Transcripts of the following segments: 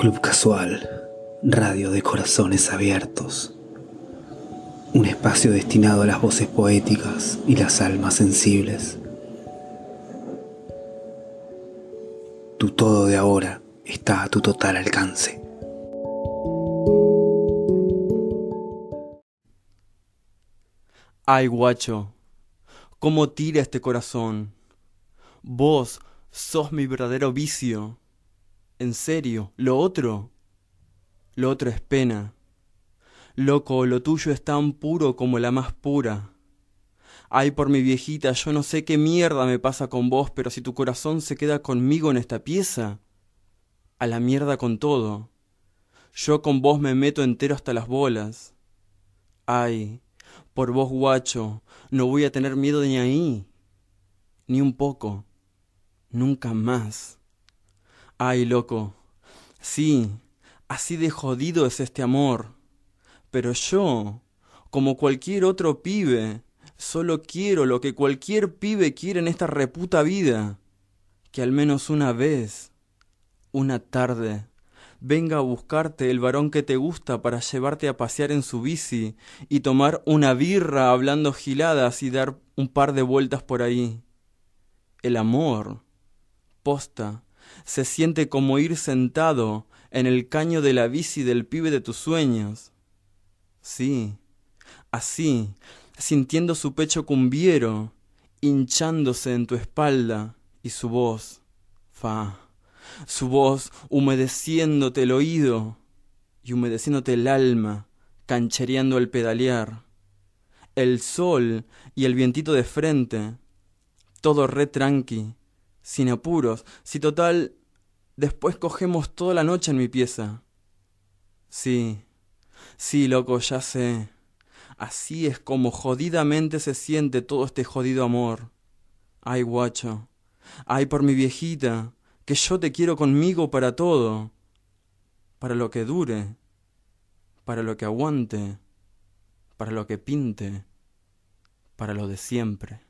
Club Casual, radio de corazones abiertos. Un espacio destinado a las voces poéticas y las almas sensibles. Tu todo de ahora está a tu total alcance. Ay, guacho, cómo tira este corazón. Vos sos mi verdadero vicio. En serio, lo otro, lo otro es pena. Loco, lo tuyo es tan puro como la más pura. Ay, por mi viejita, yo no sé qué mierda me pasa con vos, pero si tu corazón se queda conmigo en esta pieza, a la mierda con todo. Yo con vos me meto entero hasta las bolas. Ay, por vos, guacho, no voy a tener miedo ni ahí, ni un poco, nunca más. Ay, loco, sí, así de jodido es este amor. Pero yo, como cualquier otro pibe, solo quiero lo que cualquier pibe quiere en esta reputa vida. Que al menos una vez, una tarde, venga a buscarte el varón que te gusta para llevarte a pasear en su bici y tomar una birra hablando giladas y dar un par de vueltas por ahí. El amor, posta, se siente como ir sentado en el caño de la bici del pibe de tus sueños. Sí, así, sintiendo su pecho cumbiero, hinchándose en tu espalda y su voz, fa su voz humedeciéndote el oído y humedeciéndote el alma, canchereando al pedalear. El sol y el vientito de frente, todo re tranqui, sin apuros, si total, después cogemos toda la noche en mi pieza. Sí, sí, loco, ya sé. Así es como jodidamente se siente todo este jodido amor. Ay, guacho. Ay, por mi viejita que yo te quiero conmigo para todo, para lo que dure, para lo que aguante, para lo que pinte, para lo de siempre.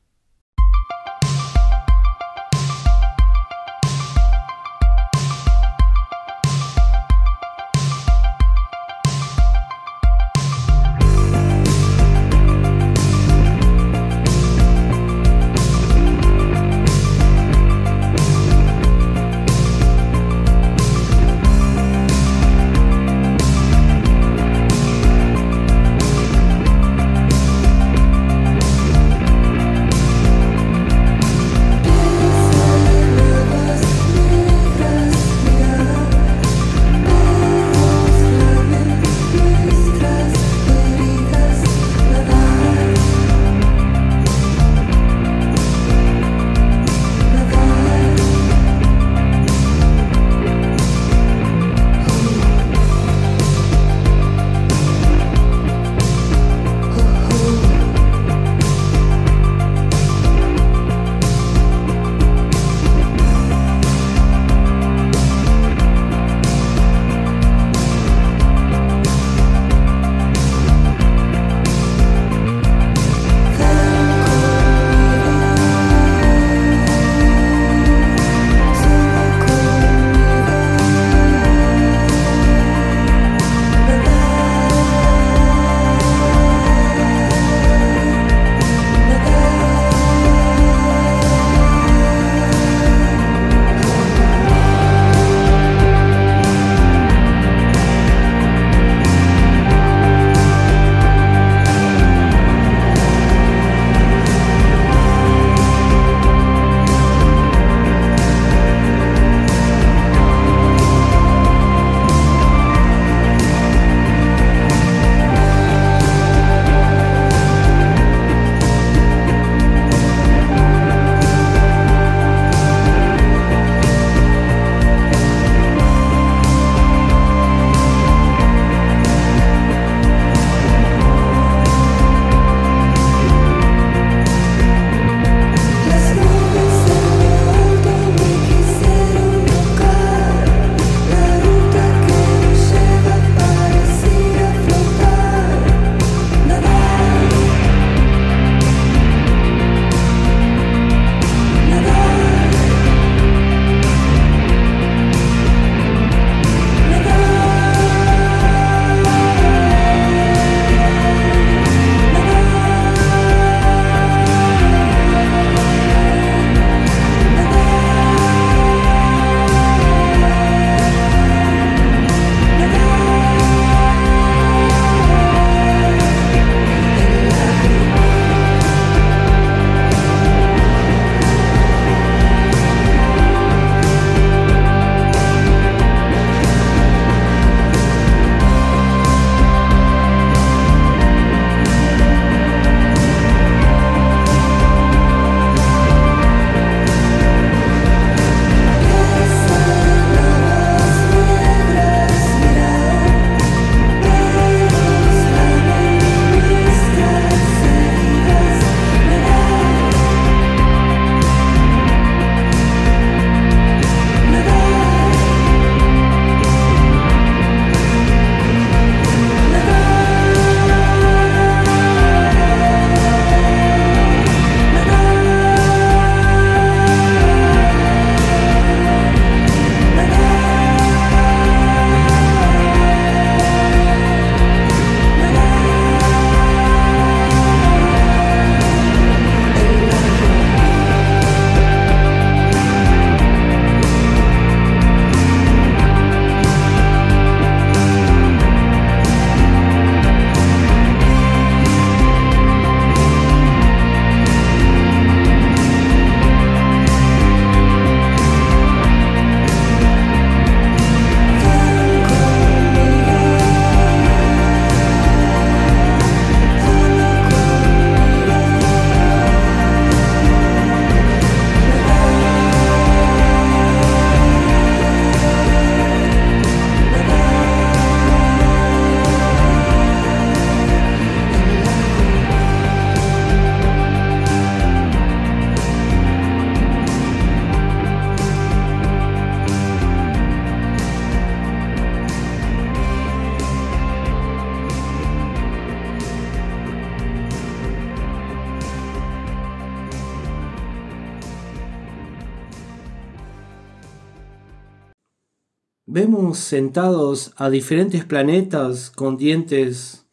Sentados a diferentes planetas con dientes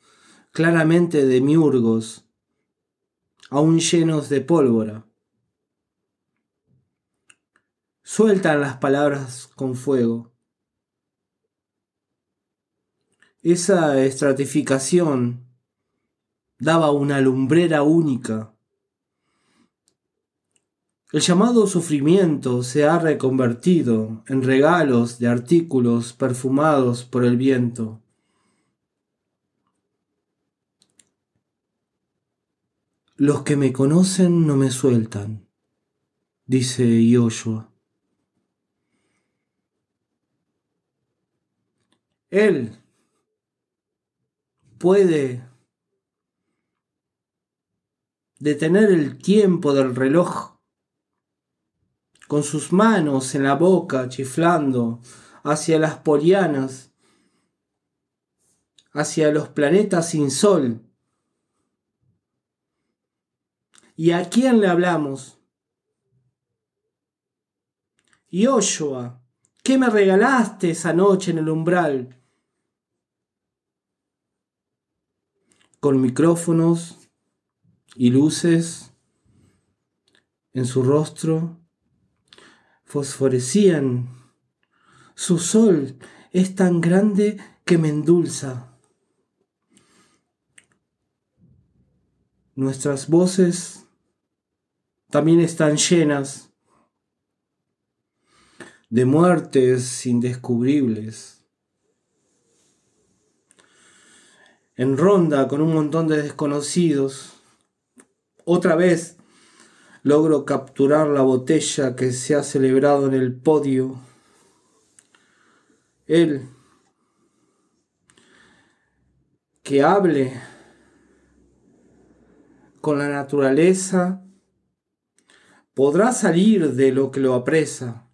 claramente demiurgos, aún llenos de pólvora. Sueltan las palabras con fuego. Esa estratificación daba una lumbrera única. El llamado sufrimiento se ha reconvertido en regalos de artículos perfumados por el viento. Los que me conocen no me sueltan, dice Yoshua. Él puede detener el tiempo del reloj con sus manos en la boca chiflando hacia las polianas, hacia los planetas sin sol. ¿Y a quién le hablamos? Yoshua, ¿qué me regalaste esa noche en el umbral? Con micrófonos y luces en su rostro fosforecían. Su sol es tan grande que me endulza. Nuestras voces también están llenas de muertes indescubribles. En ronda con un montón de desconocidos, otra vez logro capturar la botella que se ha celebrado en el podio. Él, que hable con la naturaleza, podrá salir de lo que lo apresa.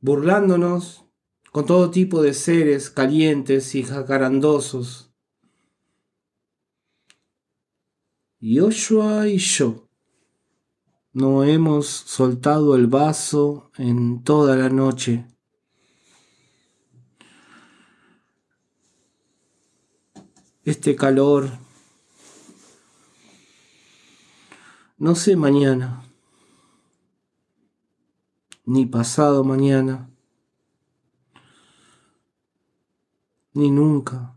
Burlándonos con todo tipo de seres calientes y jacarandosos Yoshua y yo no hemos soltado el vaso en toda la noche. Este calor, no sé mañana, ni pasado mañana, ni nunca.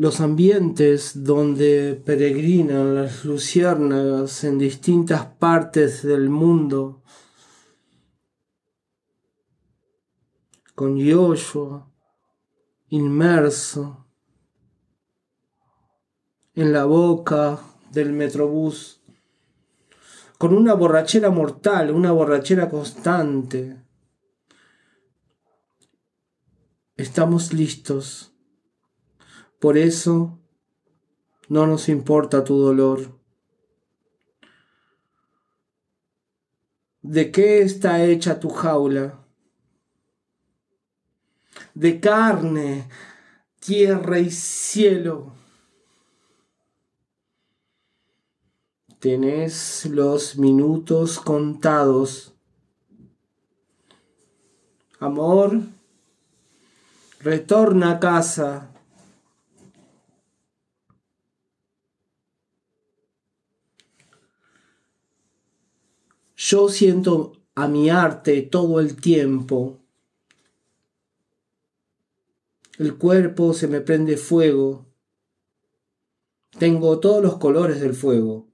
Los ambientes donde peregrinan las luciérnagas en distintas partes del mundo, con Yoshua inmerso en la boca del metrobús, con una borrachera mortal, una borrachera constante. Estamos listos por eso no nos importa tu dolor. ¿De qué está hecha tu jaula? De carne, tierra y cielo. Tenés los minutos contados. Amor, retorna a casa. Yo siento a mi arte todo el tiempo. El cuerpo se me prende fuego. Tengo todos los colores del fuego.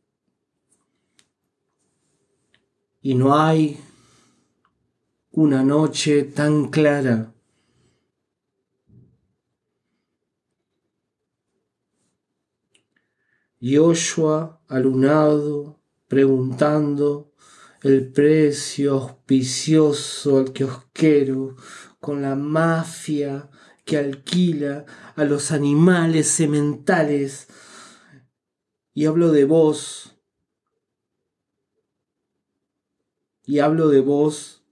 Y no hay una noche tan clara. Yoshua alunado, preguntando el precio auspicioso al que os quiero, con la mafia que alquila a los animales sementales. Y hablo de vos. Y hablo de vos.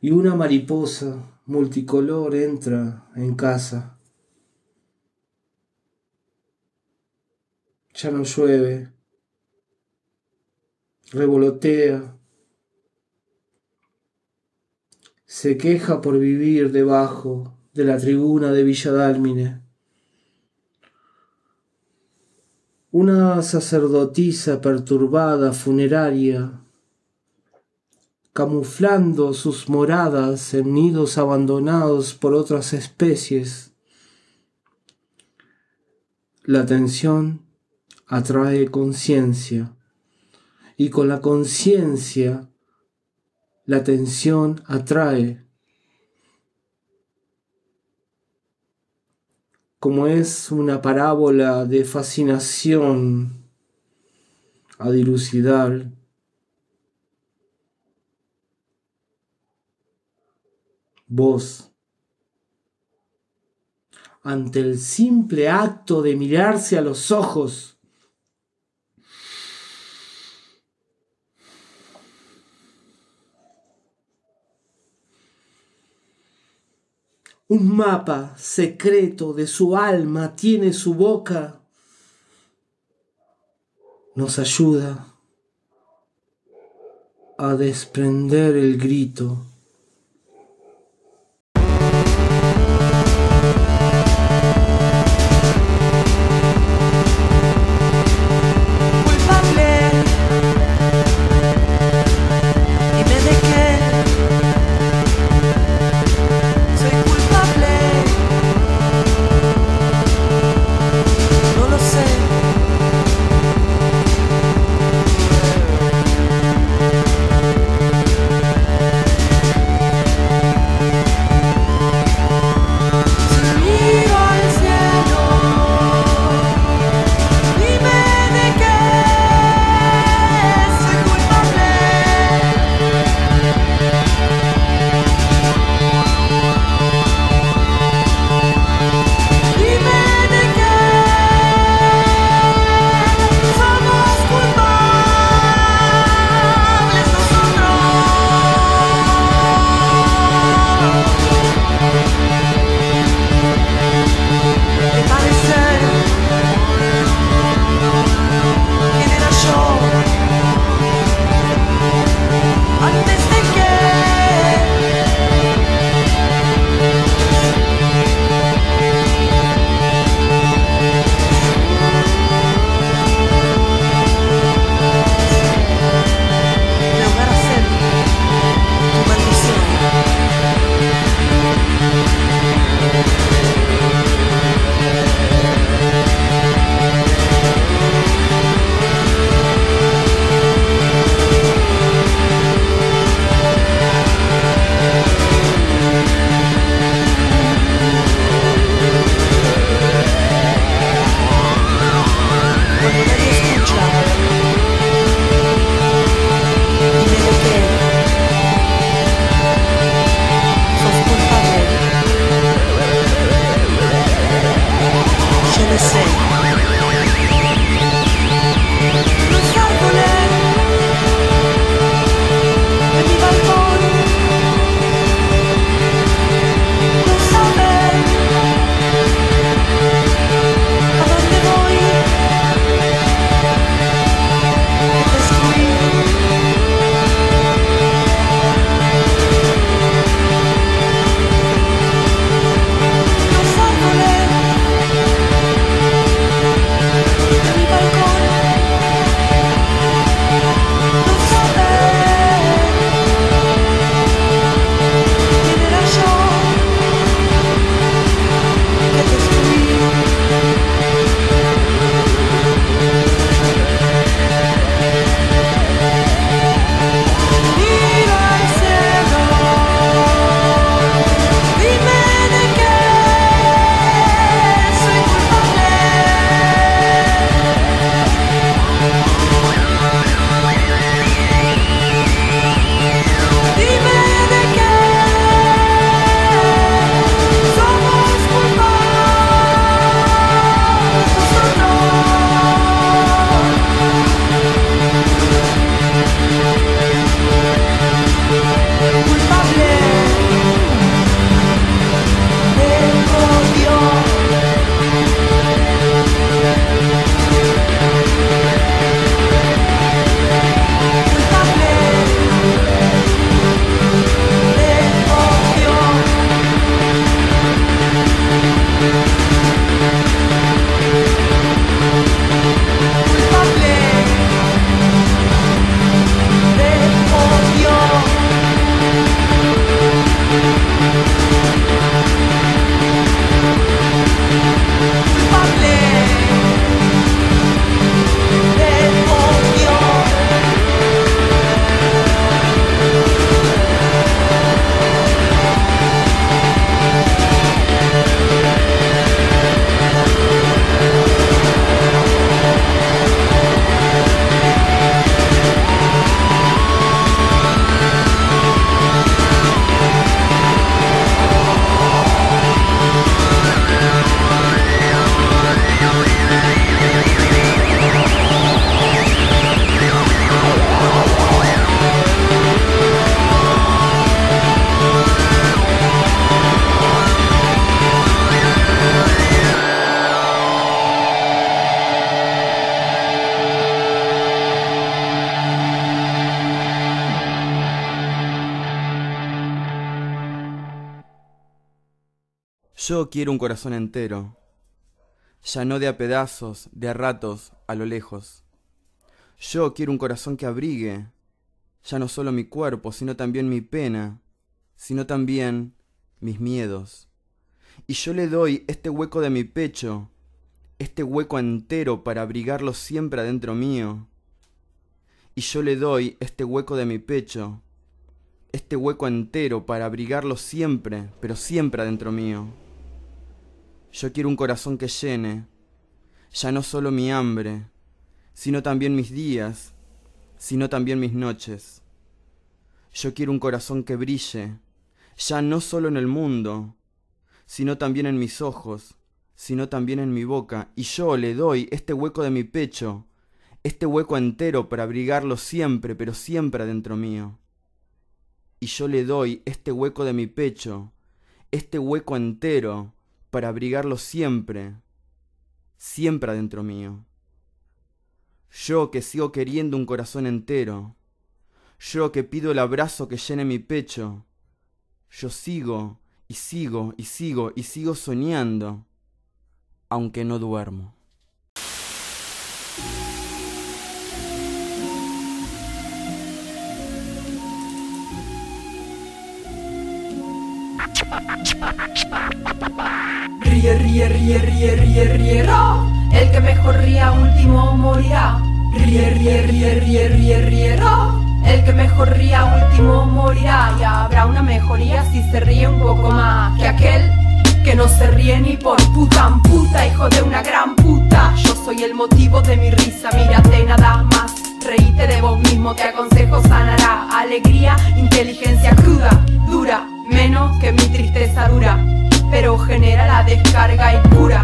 Y una mariposa multicolor entra en casa. Ya no llueve. Revolotea. Se queja por vivir debajo de la tribuna de Villadálmine. Una sacerdotisa perturbada funeraria, camuflando sus moradas en nidos abandonados por otras especies. La atención atrae conciencia y con la conciencia la atención atrae. Como es una parábola de fascinación a dilucidar. Vos, ante el simple acto de mirarse a los ojos, Un mapa secreto de su alma tiene su boca. Nos ayuda a desprender el grito. Yo quiero un corazón entero, ya no de a pedazos, de a ratos, a lo lejos. Yo quiero un corazón que abrigue, ya no solo mi cuerpo, sino también mi pena, sino también mis miedos. Y yo le doy este hueco de mi pecho, este hueco entero para abrigarlo siempre adentro mío. Y yo le doy este hueco de mi pecho, este hueco entero para abrigarlo siempre, pero siempre adentro mío. Yo quiero un corazón que llene, ya no solo mi hambre, sino también mis días, sino también mis noches. Yo quiero un corazón que brille, ya no solo en el mundo, sino también en mis ojos, sino también en mi boca, y yo le doy este hueco de mi pecho, este hueco entero para abrigarlo siempre, pero siempre adentro mío. Y yo le doy este hueco de mi pecho, este hueco entero, para abrigarlo siempre, siempre adentro mío. Yo que sigo queriendo un corazón entero, yo que pido el abrazo que llene mi pecho, yo sigo y sigo y sigo y sigo soñando, aunque no duermo. Ríe, ríe, ríe, ríe, ríe, ríe, El que mejor ría último morirá. Ríe, ríe, ríe, ríe, ríe, ríe, El que mejor ría último morirá. Y habrá una mejoría si se ríe un poco más que aquel que no se ríe ni por puta puta, hijo de una gran puta. Yo soy el motivo de mi risa, mírate nada más. Reíte de vos mismo, te aconsejo sanará. Alegría, inteligencia cruda, dura, menos que mi tristeza dura. Pero genera la descarga y cura.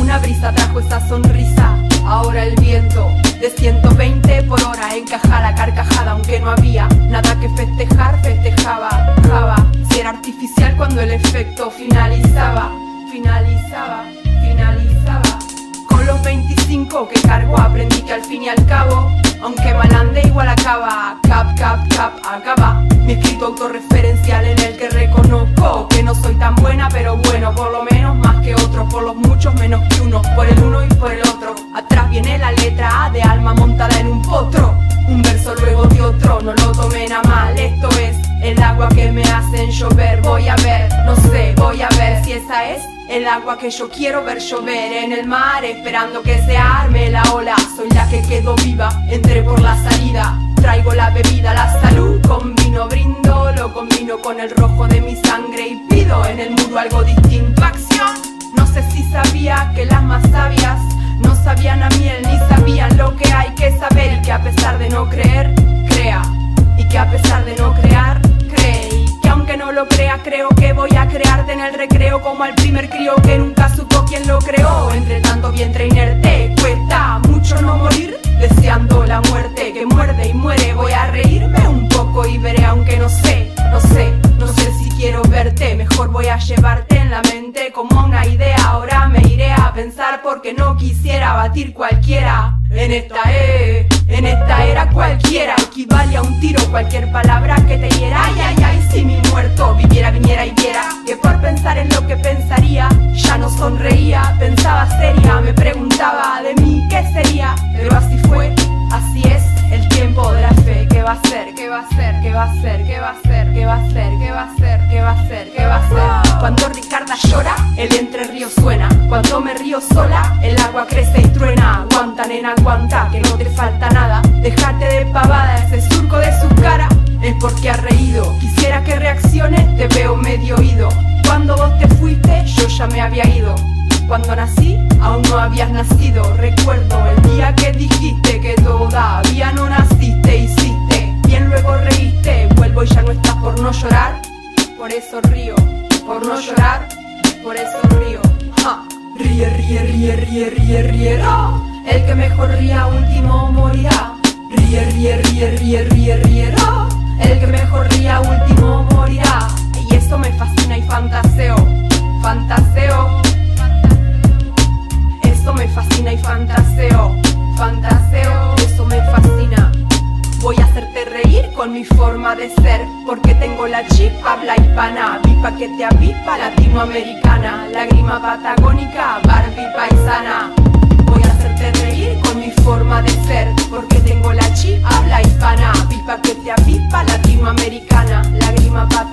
Una brisa trajo esa sonrisa. Ahora el viento de 120 por hora encaja la carcajada, aunque no había nada que festejar, festejaba, java era artificial cuando el efecto finalizaba, finalizaba, finalizaba. Con los 25 que cargo aprendí que al fin y al cabo, aunque mal ande igual acaba, cap, cap, cap, acaba. Mi escrito autorreferencial en que no soy tan buena, pero bueno, por lo menos más que otros, por los muchos menos que uno, por el uno y por el otro. Atrás viene la letra A de alma montada en un potro, un verso luego de otro, no lo tomen a mal, esto es el agua que me hacen llover, voy a ver, no sé, voy a ver si esa es el agua que yo quiero ver llover en el mar, esperando que se arme la ola. Soy la que quedó viva, entré por la salida. Traigo la bebida, la salud con brindo, lo combino con el rojo de mi sangre y pido en el muro algo distinto. Acción, no sé si sabía que las más sabias no sabían a miel ni sabían lo que hay que saber y que a pesar de no creer, crea. Y que a pesar de no crear, aunque no lo crea, creo que voy a crearte en el recreo como al primer crío que nunca supo quién lo creó. Entre tanto vientre inerte, cuesta mucho no morir, deseando la muerte que muerde y muere. Voy a reírme un y veré, aunque no sé, no sé, no sé si quiero verte. Mejor voy a llevarte en la mente como una idea. Ahora me iré a pensar porque no quisiera batir cualquiera. En esta E, en esta era cualquiera equivale a un tiro, cualquier palabra que te hiera. ¿Qué va a ser? ¿Qué va a ser? ¿Qué va a ser? ¿Qué va a ser? ¿Qué va a ser? ¿Qué va a ser? Cuando Ricarda llora, el entre río suena. Cuando me río sola, el agua crece y truena. Aguanta, nena, aguanta, que no te falta nada. Déjate de pavada, ese surco de su cara es porque ha reído. Quisiera que reacciones, te veo medio oído. Cuando vos te fuiste, yo ya me había ido. Cuando nací, aún no habías nacido. Recuerdo el día que dijiste que todavía no naciste, hiciste. No llorar. Por eso río, por no llorar, por eso río. Ríe, ríe, ríe, ríe, ríe, ríe, El que mejor ría último morirá. Ríe, ríe, ríe, ríe, ríe, ríe, El que mejor ría último morirá. Y esto me fascina y fantaseo, fantaseo eso me fascina y fantaseo, fantaseo, eso me fascina. Voy a hacerte reír con mi forma de ser, porque tengo la chip habla hispana, vi pa' que te avispa latinoamericana, lágrima patagónica, Barbie paisana. Voy a hacerte reír con mi forma de ser, porque tengo la chi habla hispana, pipa que te avispa latinoamericana, lágrima patagónica,